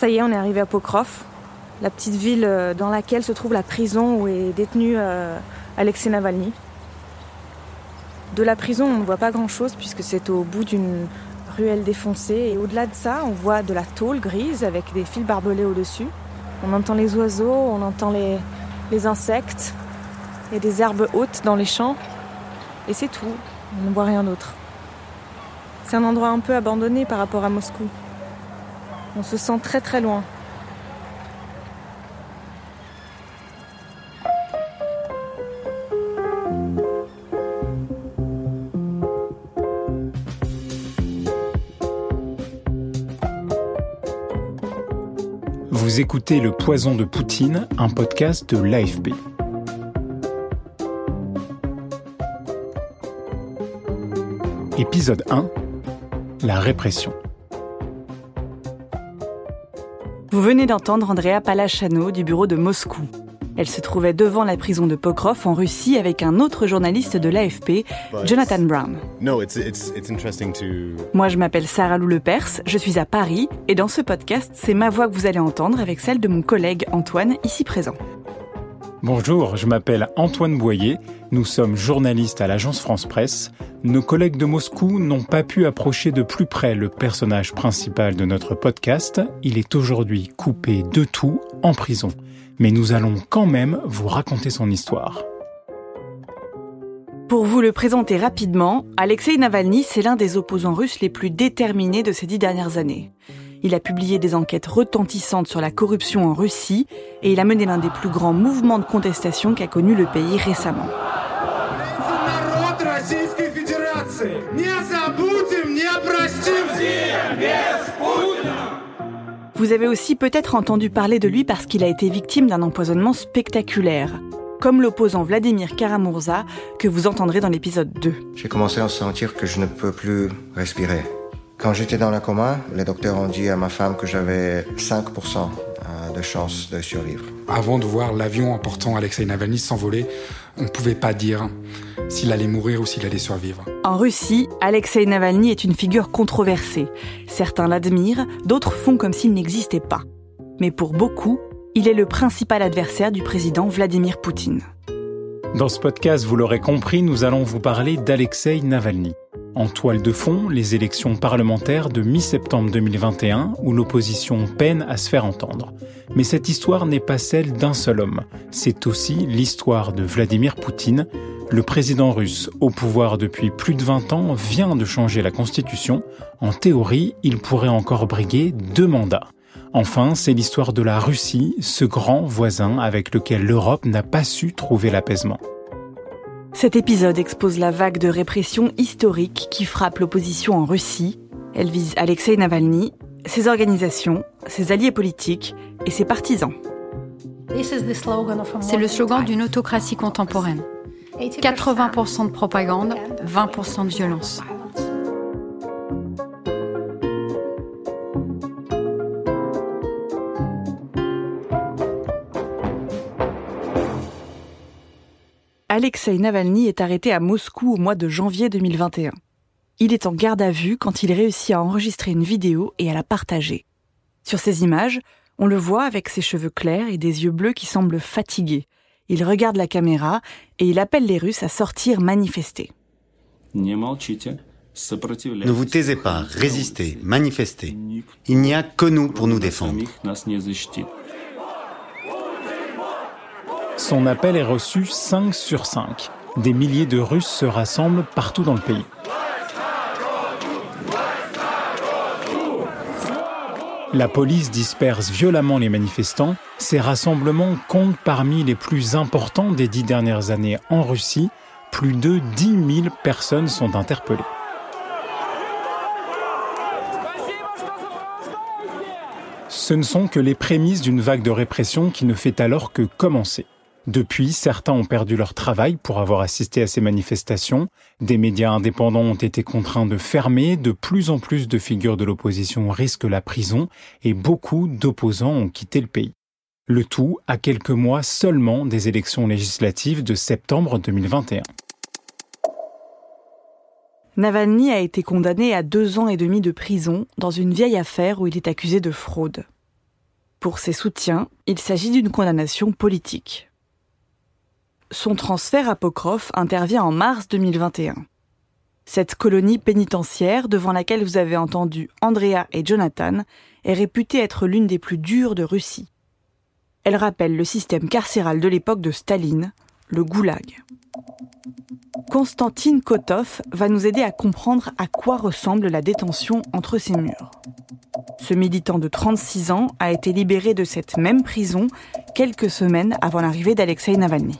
Ça y est, on est arrivé à Pokrov, la petite ville euh, dans laquelle se trouve la prison où est détenu euh, Alexei Navalny. De la prison, on ne voit pas grand-chose puisque c'est au bout d'une ruelle défoncée. Et au-delà de ça, on voit de la tôle grise avec des fils barbelés au-dessus. On entend les oiseaux, on entend les, les insectes. A des herbes hautes dans les champs. Et c'est tout. On ne voit rien d'autre. C'est un endroit un peu abandonné par rapport à Moscou. On se sent très très loin. Vous écoutez Le Poison de Poutine, un podcast de l'AFP. Épisode 1 La répression. Vous venez d'entendre Andrea Palachano du bureau de Moscou. Elle se trouvait devant la prison de Pokrov en Russie avec un autre journaliste de l'AFP, Jonathan Brown. Moi, je m'appelle Sarah Lou Lepers, je suis à Paris et dans ce podcast, c'est ma voix que vous allez entendre avec celle de mon collègue Antoine, ici présent. Bonjour, je m'appelle Antoine Boyer, nous sommes journalistes à l'agence France Presse. Nos collègues de Moscou n'ont pas pu approcher de plus près le personnage principal de notre podcast. Il est aujourd'hui coupé de tout en prison. Mais nous allons quand même vous raconter son histoire. Pour vous le présenter rapidement, Alexei Navalny, c'est l'un des opposants russes les plus déterminés de ces dix dernières années. Il a publié des enquêtes retentissantes sur la corruption en Russie et il a mené l'un des plus grands mouvements de contestation qu'a connu le pays récemment. Vous avez aussi peut-être entendu parler de lui parce qu'il a été victime d'un empoisonnement spectaculaire, comme l'opposant Vladimir Karamurza que vous entendrez dans l'épisode 2. J'ai commencé à sentir que je ne peux plus respirer. Quand j'étais dans la coma, les docteurs ont dit à ma femme que j'avais 5% de chances de survivre. Avant de voir l'avion emportant Alexei Navalny s'envoler, on ne pouvait pas dire s'il allait mourir ou s'il allait survivre. En Russie, Alexei Navalny est une figure controversée. Certains l'admirent, d'autres font comme s'il n'existait pas. Mais pour beaucoup, il est le principal adversaire du président Vladimir Poutine. Dans ce podcast, vous l'aurez compris, nous allons vous parler d'Alexei Navalny. En toile de fond, les élections parlementaires de mi-septembre 2021 où l'opposition peine à se faire entendre. Mais cette histoire n'est pas celle d'un seul homme. C'est aussi l'histoire de Vladimir Poutine. Le président russe, au pouvoir depuis plus de 20 ans, vient de changer la constitution. En théorie, il pourrait encore briguer deux mandats. Enfin, c'est l'histoire de la Russie, ce grand voisin avec lequel l'Europe n'a pas su trouver l'apaisement. Cet épisode expose la vague de répression historique qui frappe l'opposition en Russie. Elle vise Alexei Navalny, ses organisations, ses alliés politiques et ses partisans. C'est le slogan d'une autocratie contemporaine. 80% de propagande, 20% de violence. Alexei Navalny est arrêté à Moscou au mois de janvier 2021. Il est en garde à vue quand il réussit à enregistrer une vidéo et à la partager. Sur ces images, on le voit avec ses cheveux clairs et des yeux bleus qui semblent fatigués. Il regarde la caméra et il appelle les Russes à sortir manifester. Ne vous taisez pas, résistez, manifestez. Il n'y a que nous pour nous défendre. Son appel est reçu 5 sur 5. Des milliers de Russes se rassemblent partout dans le pays. La police disperse violemment les manifestants. Ces rassemblements comptent parmi les plus importants des dix dernières années en Russie. plus de 10 000 personnes sont interpellées. Ce ne sont que les prémices d'une vague de répression qui ne fait alors que commencer. Depuis, certains ont perdu leur travail pour avoir assisté à ces manifestations, des médias indépendants ont été contraints de fermer, de plus en plus de figures de l'opposition risquent la prison et beaucoup d'opposants ont quitté le pays. Le tout à quelques mois seulement des élections législatives de septembre 2021. Navalny a été condamné à deux ans et demi de prison dans une vieille affaire où il est accusé de fraude. Pour ses soutiens, il s'agit d'une condamnation politique. Son transfert à Pokrov intervient en mars 2021. Cette colonie pénitentiaire, devant laquelle vous avez entendu Andrea et Jonathan, est réputée être l'une des plus dures de Russie. Elle rappelle le système carcéral de l'époque de Staline, le goulag. Constantine Kotov va nous aider à comprendre à quoi ressemble la détention entre ces murs. Ce militant de 36 ans a été libéré de cette même prison quelques semaines avant l'arrivée d'Alexei Navalny.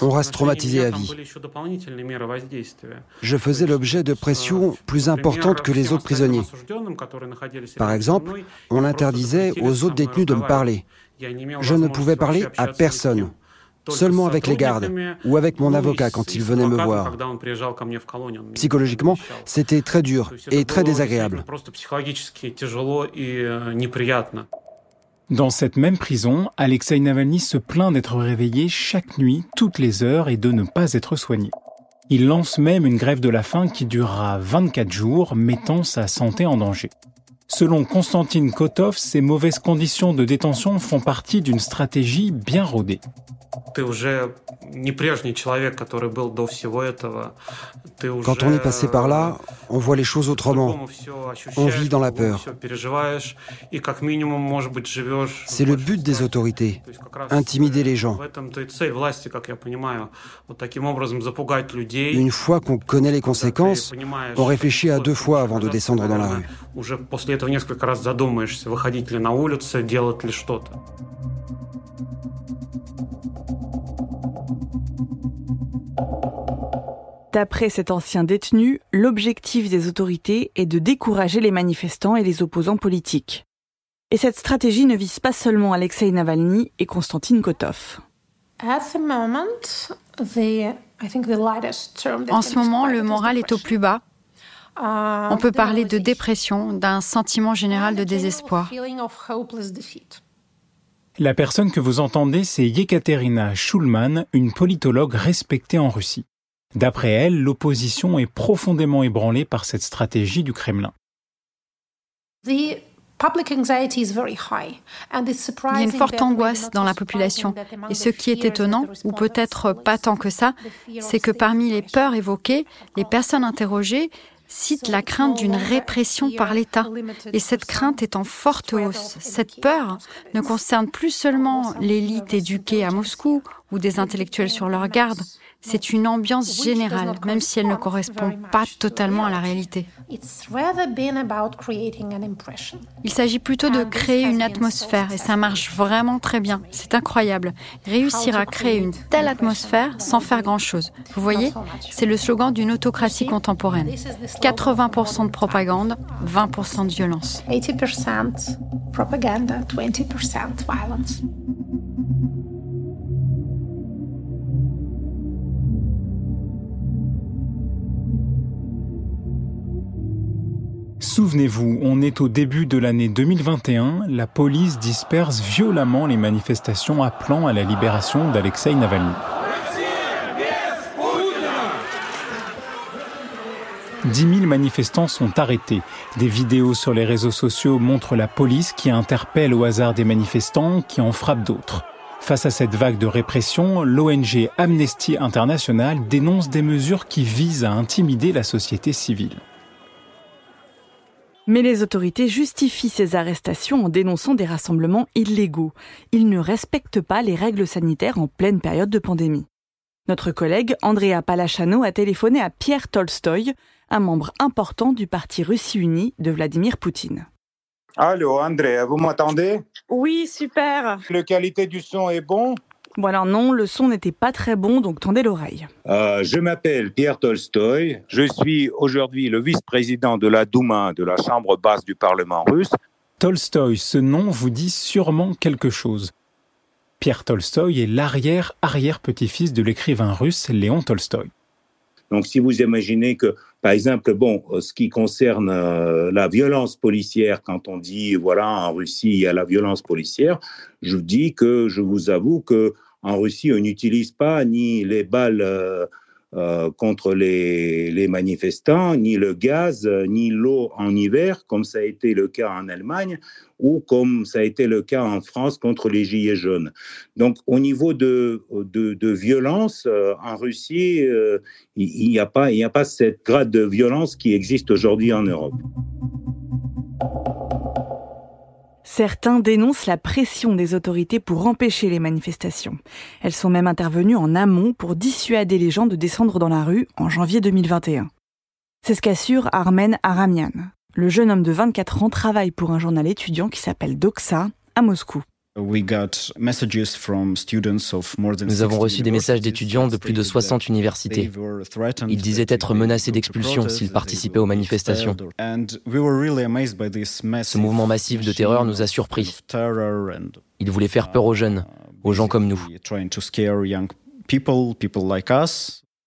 On reste traumatisé à vie. Je faisais l'objet de pressions plus importantes que les autres prisonniers. Par exemple, on interdisait aux autres détenus de me parler. Je ne pouvais parler à personne, seulement avec les gardes ou avec mon avocat quand il venait me voir. Psychologiquement, c'était très dur et très désagréable. Dans cette même prison, Alexei Navalny se plaint d'être réveillé chaque nuit, toutes les heures, et de ne pas être soigné. Il lance même une grève de la faim qui durera 24 jours, mettant sa santé en danger. Selon Konstantin Kotov, ces mauvaises conditions de détention font partie d'une stratégie bien rodée. Quand on est passé par là, on voit les choses autrement. On vit dans la peur. C'est le but des autorités, intimider les gens. Une fois qu'on connaît les conséquences, on réfléchit à deux fois avant de descendre dans la rue. D'après cet ancien détenu, l'objectif des autorités est de décourager les manifestants et les opposants politiques. Et cette stratégie ne vise pas seulement Alexei Navalny et Konstantin Kotov. En ce moment, le moral est au plus bas. On peut parler de dépression, d'un sentiment général de désespoir. La personne que vous entendez, c'est Yekaterina Schulman, une politologue respectée en Russie. D'après elle, l'opposition est profondément ébranlée par cette stratégie du Kremlin. Il y a une forte angoisse dans la population. Et ce qui est étonnant, ou peut-être pas tant que ça, c'est que parmi les peurs évoquées, les personnes interrogées citent la crainte d'une répression par l'État. Et cette crainte est en forte hausse. Cette peur ne concerne plus seulement l'élite éduquée à Moscou ou des intellectuels sur leur garde, c'est une ambiance générale, même si elle ne correspond pas totalement à la réalité. Il s'agit plutôt de créer une atmosphère et ça marche vraiment très bien. C'est incroyable. Réussir à créer une telle atmosphère sans faire grand-chose. Vous voyez, c'est le slogan d'une autocratie contemporaine. 80% de propagande, 20% de violence. 80% propaganda, 20% violence. Souvenez-vous, on est au début de l'année 2021, la police disperse violemment les manifestations appelant à la libération d'Alexei Navalny. Dix mille manifestants sont arrêtés. Des vidéos sur les réseaux sociaux montrent la police qui interpelle au hasard des manifestants, qui en frappe d'autres. Face à cette vague de répression, l'ONG Amnesty International dénonce des mesures qui visent à intimider la société civile. Mais les autorités justifient ces arrestations en dénonçant des rassemblements illégaux. Ils ne respectent pas les règles sanitaires en pleine période de pandémie. Notre collègue Andrea Palachano a téléphoné à Pierre Tolstoï, un membre important du parti Russie Unie de Vladimir Poutine. Allô, André, vous m'entendez? Oui, super. La qualité du son est bon? Bon alors non, le son n'était pas très bon, donc tendez l'oreille. Euh, je m'appelle Pierre Tolstoï. Je suis aujourd'hui le vice-président de la Douma, de la Chambre basse du Parlement russe. Tolstoï, ce nom vous dit sûrement quelque chose. Pierre Tolstoï est l'arrière-arrière-petit-fils de l'écrivain russe Léon Tolstoï. Donc si vous imaginez que, par exemple, bon, ce qui concerne euh, la violence policière, quand on dit, voilà, en Russie, il y a la violence policière, je dis que je vous avoue que en Russie, on n'utilise pas ni les balles euh, euh, contre les, manifestants, ni le gaz, ni l'eau en hiver, comme ça a été le cas en Allemagne ou comme ça a été le cas en France contre les Gilets jaunes. Donc au niveau de, de, violence, euh, en Russie, euh, il n'y a, pas, a pas cette grade de violence qui existe aujourd'hui en Europe. Certains dénoncent la pression des autorités pour empêcher les manifestations. Elles sont même intervenues en amont pour dissuader les gens de descendre dans la rue en janvier 2021. C'est ce qu'assure Armen Aramian. Le jeune homme de 24 ans travaille pour un journal étudiant qui s'appelle Doxa à Moscou. Nous avons reçu des messages d'étudiants de plus de 60 universités. Ils disaient être menacés d'expulsion s'ils participaient aux manifestations. Ce mouvement massif de terreur nous a surpris. Ils voulaient faire peur aux jeunes, aux gens comme nous.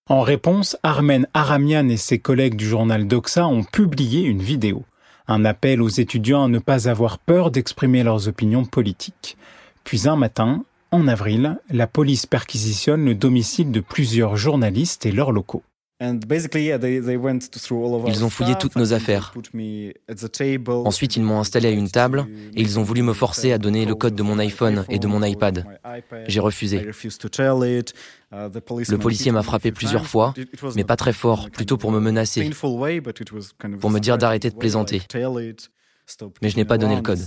En réponse, Armen Aramian et ses collègues du journal Doxa ont publié une vidéo. Un appel aux étudiants à ne pas avoir peur d'exprimer leurs opinions politiques. Puis un matin, en avril, la police perquisitionne le domicile de plusieurs journalistes et leurs locaux. Ils ont fouillé toutes nos affaires. Ensuite, ils m'ont installé à une table et ils ont voulu me forcer à donner le code de mon iPhone et de mon iPad. J'ai refusé. Le policier m'a frappé plusieurs fois, mais pas très fort, plutôt pour me menacer, pour me dire d'arrêter de plaisanter. Mais je n'ai pas donné le code.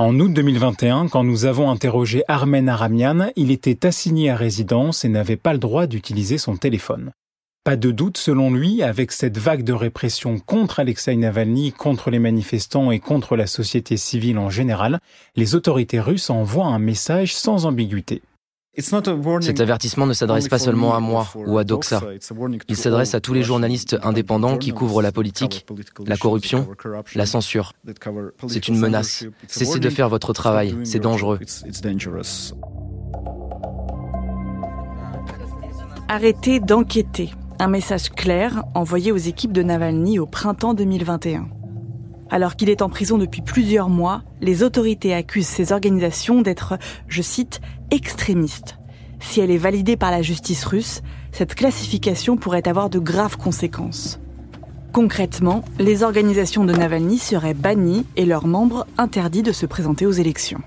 En août 2021, quand nous avons interrogé Armen Aramian, il était assigné à résidence et n'avait pas le droit d'utiliser son téléphone. Pas de doute, selon lui, avec cette vague de répression contre Alexei Navalny, contre les manifestants et contre la société civile en général, les autorités russes envoient un message sans ambiguïté. Cet avertissement ne s'adresse pas seulement à moi ou à Doxa. Il s'adresse à tous les journalistes indépendants qui couvrent la politique, la corruption, la censure. C'est une menace. Cessez de faire votre travail, c'est dangereux. Arrêtez d'enquêter. Un message clair envoyé aux équipes de Navalny au printemps 2021. Alors qu'il est en prison depuis plusieurs mois, les autorités accusent ces organisations d'être, je cite, extrémistes. Si elle est validée par la justice russe, cette classification pourrait avoir de graves conséquences. Concrètement, les organisations de Navalny seraient bannies et leurs membres interdits de se présenter aux élections.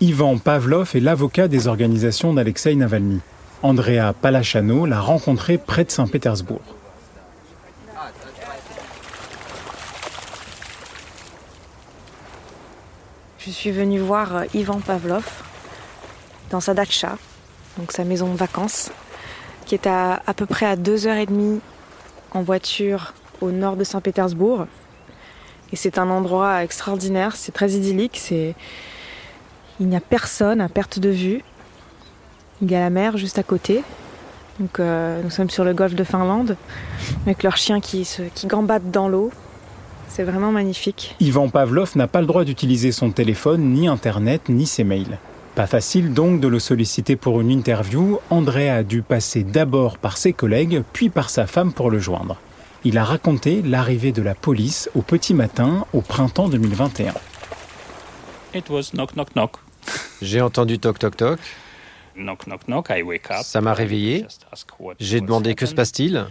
Ivan Pavlov est l'avocat des organisations d'Alexei Navalny. Andrea Palachano l'a rencontré près de Saint-Pétersbourg. Je suis venue voir euh, Ivan Pavlov dans sa dacha, donc sa maison de vacances, qui est à, à peu près à 2h30 en voiture au nord de Saint-Pétersbourg. Et c'est un endroit extraordinaire, c'est très idyllique, il n'y a personne à perte de vue. Il y a la mer juste à côté. Donc, euh, nous sommes sur le golfe de Finlande, avec leurs chiens qui, se, qui gambadent dans l'eau. C'est vraiment magnifique. Ivan Pavlov n'a pas le droit d'utiliser son téléphone, ni Internet, ni ses mails. Pas facile donc de le solliciter pour une interview. André a dû passer d'abord par ses collègues, puis par sa femme pour le joindre. Il a raconté l'arrivée de la police au petit matin au printemps 2021. J'ai entendu toc toc toc. Ça m'a réveillé. J'ai demandé que se passe-t-il?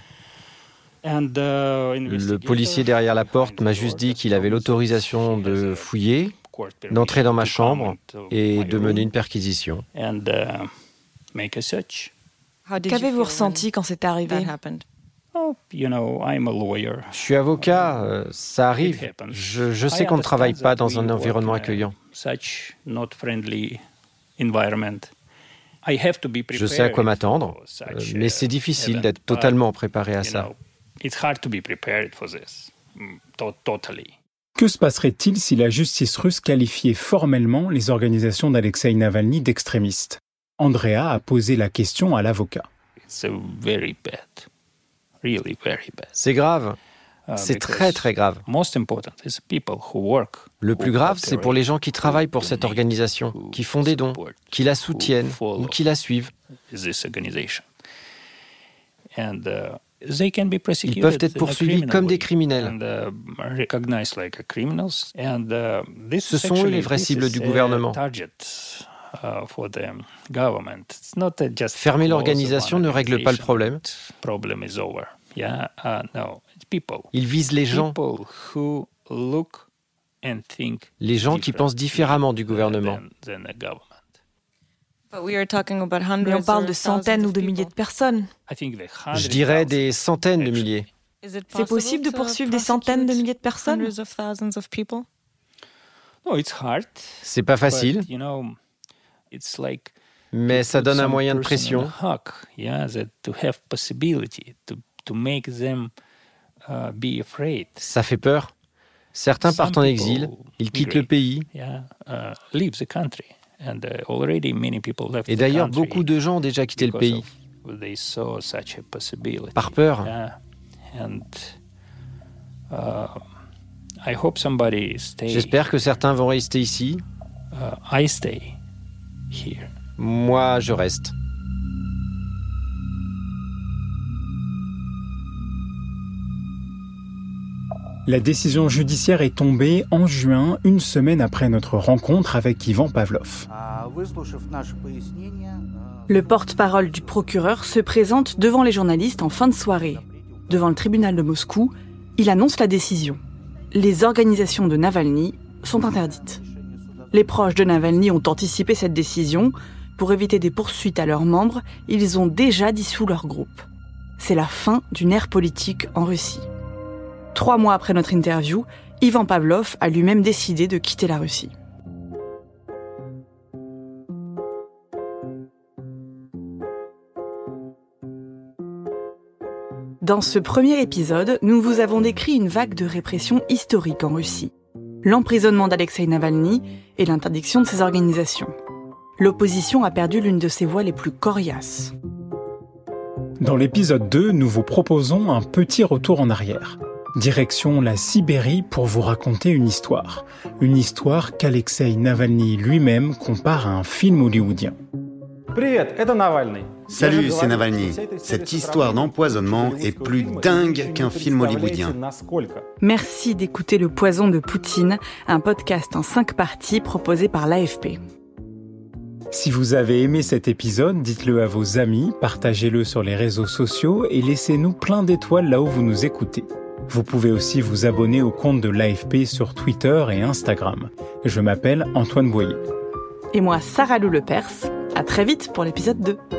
Uh, Le policier derrière la porte m'a juste dit qu'il avait l'autorisation de fouiller, d'entrer dans ma chambre et de mener une perquisition. Uh, Qu'avez-vous ressenti quand c'est arrivé? oh, je suis avocat, euh, ça arrive. je sais qu'on ne travaille pas dans un environnement accueillant. Je sais à quoi m'attendre, euh, mais c'est difficile d'être totalement préparé à ça. Mm, que se passerait-il si la justice russe qualifiait formellement les organisations d'Alexei Navalny d'extrémistes? Andrea a posé la question à l'avocat. C'est grave. Uh, c'est très très grave. Le plus grave, c'est pour les gens qui travaillent pour cette organisation, qui font des dons, qui la soutiennent ou qui la suivent. Ils peuvent être poursuivis comme des criminels. Uh, uh, Ce sont eux les vraies cibles du gouvernement. Fermer l'organisation ne règle pas le problème. Ils visent les gens. Les gens qui pensent différemment du gouvernement. Mais on parle de centaines ou de milliers de personnes. Je dirais des centaines de milliers. C'est possible de poursuivre des centaines de milliers de personnes? C'est pas facile. Mais ça donne un moyen de pression. Ça fait peur. Certains partent en exil, ils quittent le pays. Et d'ailleurs, beaucoup de gens ont déjà quitté le pays par peur. Uh, J'espère que certains vont rester ici. Uh, Moi, je reste. La décision judiciaire est tombée en juin, une semaine après notre rencontre avec Ivan Pavlov. Le porte-parole du procureur se présente devant les journalistes en fin de soirée. Devant le tribunal de Moscou, il annonce la décision. Les organisations de Navalny sont interdites. Les proches de Navalny ont anticipé cette décision. Pour éviter des poursuites à leurs membres, ils ont déjà dissous leur groupe. C'est la fin d'une ère politique en Russie. Trois mois après notre interview, Ivan Pavlov a lui-même décidé de quitter la Russie. Dans ce premier épisode, nous vous avons décrit une vague de répression historique en Russie. L'emprisonnement d'Alexei Navalny et l'interdiction de ses organisations. L'opposition a perdu l'une de ses voix les plus coriaces. Dans l'épisode 2, nous vous proposons un petit retour en arrière. Direction la Sibérie pour vous raconter une histoire. Une histoire qu'Alexei Navalny lui-même compare à un film hollywoodien. Salut, c'est Navalny. Cette histoire d'empoisonnement est plus dingue qu'un film hollywoodien. Merci d'écouter Le Poison de Poutine, un podcast en cinq parties proposé par l'AFP. Si vous avez aimé cet épisode, dites-le à vos amis, partagez-le sur les réseaux sociaux et laissez-nous plein d'étoiles là où vous nous écoutez. Vous pouvez aussi vous abonner au compte de l'AFP sur Twitter et Instagram. Je m'appelle Antoine Boyer. Et moi, Sarah Lou Lepers. À très vite pour l'épisode 2.